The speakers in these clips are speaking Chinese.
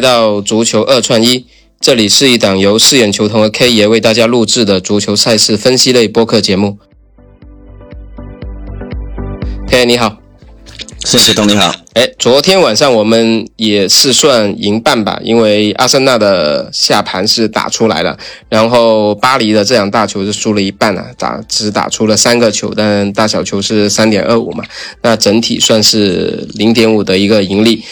到足球二串一，这里是一档由四眼球童和 K 爷为大家录制的足球赛事分析类播客节目。K 你好，四眼球童你好。哎，昨天晚上我们也是算赢半吧，因为阿森纳的下盘是打出来了，然后巴黎的这场大球是输了一半啊，打只打出了三个球，但大小球是三点二五嘛，那整体算是零点五的一个盈利，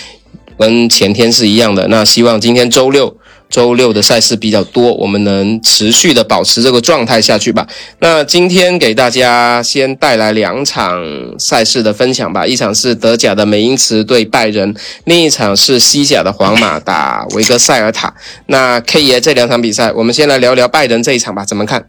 跟前天是一样的。那希望今天周六。周六的赛事比较多，我们能持续的保持这个状态下去吧。那今天给大家先带来两场赛事的分享吧，一场是德甲的美因茨对拜仁，另一场是西甲的皇马打维格塞尔塔。那 K 爷这两场比赛，我们先来聊聊拜仁这一场吧，怎么看？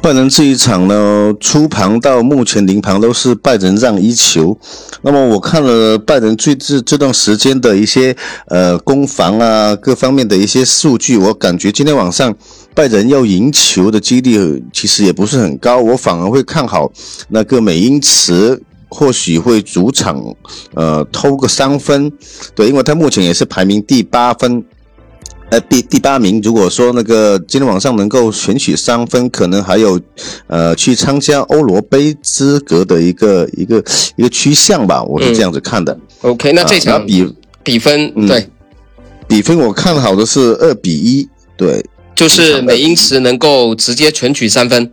拜仁这一场呢，出盘到目前零盘都是拜仁让一球。那么我看了拜仁最这这段时间的一些呃攻防啊各方面的一些数据，我感觉今天晚上拜仁要赢球的几率其实也不是很高。我反而会看好那个美因茨，或许会主场呃偷个三分。对，因为他目前也是排名第八分。呃，第第八名，如果说那个今天晚上能够选取三分，可能还有，呃，去参加欧罗杯资格的一个一个一个趋向吧，我是这样子看的。OK，那这场比比分对，比分我看好的是二比一，对，就是美因茨能够直接全取三分，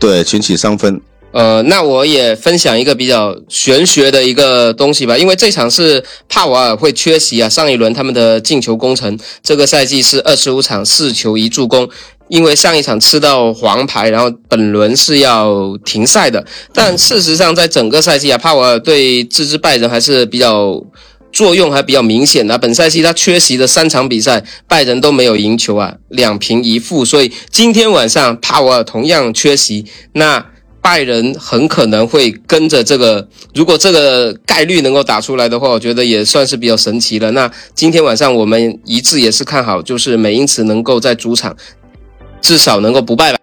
对，全取三分。呃，那我也分享一个比较玄学的一个东西吧，因为这场是帕瓦尔会缺席啊。上一轮他们的进球工程，这个赛季是二十五场四球一助攻，因为上一场吃到黄牌，然后本轮是要停赛的。但事实上，在整个赛季啊，帕瓦尔对这支拜仁还是比较作用还比较明显的。本赛季他缺席的三场比赛，拜仁都没有赢球啊，两平一负。所以今天晚上帕瓦尔同样缺席，那。拜仁很可能会跟着这个，如果这个概率能够打出来的话，我觉得也算是比较神奇了。那今天晚上我们一致也是看好，就是美因茨能够在主场至少能够不败吧。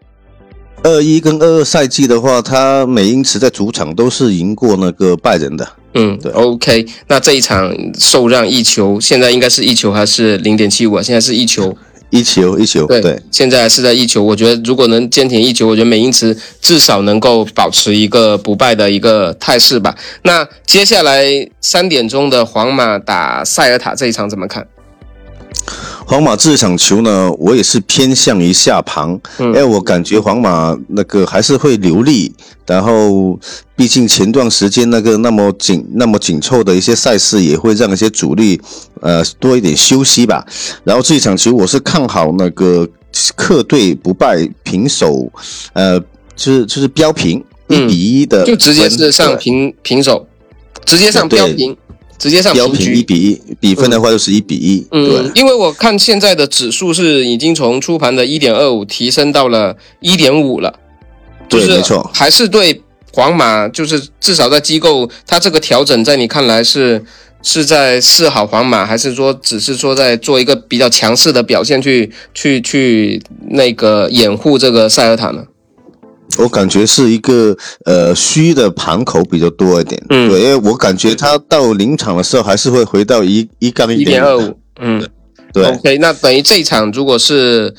二一跟二二赛季的话，他美因茨在主场都是赢过那个拜仁的。嗯，对。OK，那这一场受让一球，现在应该是一球还是零点七五啊？现在是一球。一球一球，对，现在是在一球。我觉得如果能坚挺一球，我觉得美因茨至少能够保持一个不败的一个态势吧。那接下来三点钟的皇马打塞尔塔这一场怎么看？皇马这场球呢，我也是偏向于下盘，因为我感觉皇马那个还是会流利，然后毕竟前段时间那个那么紧、那么紧凑的一些赛事，也会让一些主力呃多一点休息吧。然后这一场球，我是看好那个客队不败平手，呃，就是就是标平一比一的，就直接是上平平手，直接上标平。直接上平一比一，比分的话就是一比一。嗯，因为我看现在的指数是已经从初盘的一点二五提升到了一点五了，对，没错，还是对皇马，就是至少在机构，它这个调整在你看来是是在示好皇马，还是说只是说在做一个比较强势的表现去去去那个掩护这个塞尔塔呢？我感觉是一个呃虚的盘口比较多一点，嗯，对，因为我感觉它到临场的时候还是会回到一一杠一点二五，嗯，对，OK，那等于这一场如果是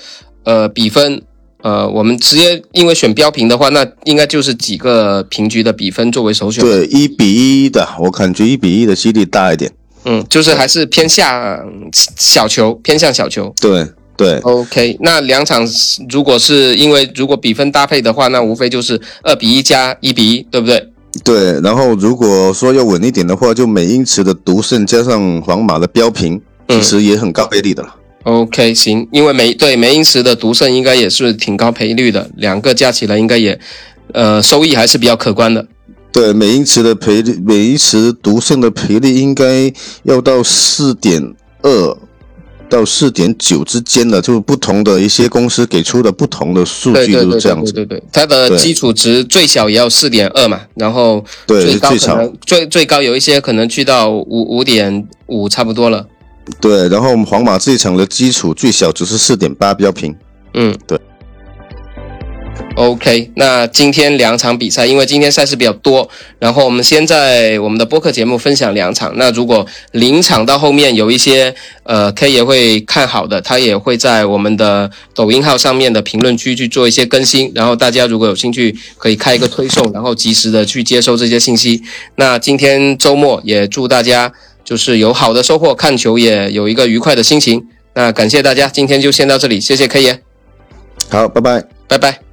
呃比分，呃，我们直接因为选标平的话，那应该就是几个平局的比分作为首选，对，一比一的，我感觉一比一的几率大一点，嗯，就是还是偏向小球，偏向小球，对。对，OK，那两场如果是因为如果比分搭配的话，那无非就是二比一加一比一，对不对？对，然后如果说要稳一点的话，就美因茨的独胜加上皇马的标平，其实也很高赔率的了。OK，行，因为美对美因茨的独胜应该也是挺高赔率的，两个加起来应该也，呃，收益还是比较可观的。对，美因茨的赔率，美因茨独胜的赔率应该要到四点二。到四点九之间的，就不同的一些公司给出的不同的数据都是这样子。对对对，它的基础值最小也要四点二嘛，然后最高可能最最高有一些可能去到五五点五差不多了。对，然后我们皇马这一场的基础最小只是四点八，比较平。嗯，对。OK，那今天两场比赛，因为今天赛事比较多，然后我们先在我们的播客节目分享两场。那如果临场到后面有一些呃 K 也会看好的，他也会在我们的抖音号上面的评论区去做一些更新。然后大家如果有兴趣，可以开一个推送，然后及时的去接收这些信息。那今天周末也祝大家就是有好的收获，看球也有一个愉快的心情。那感谢大家，今天就先到这里，谢谢 K 爷，好，拜拜，拜拜。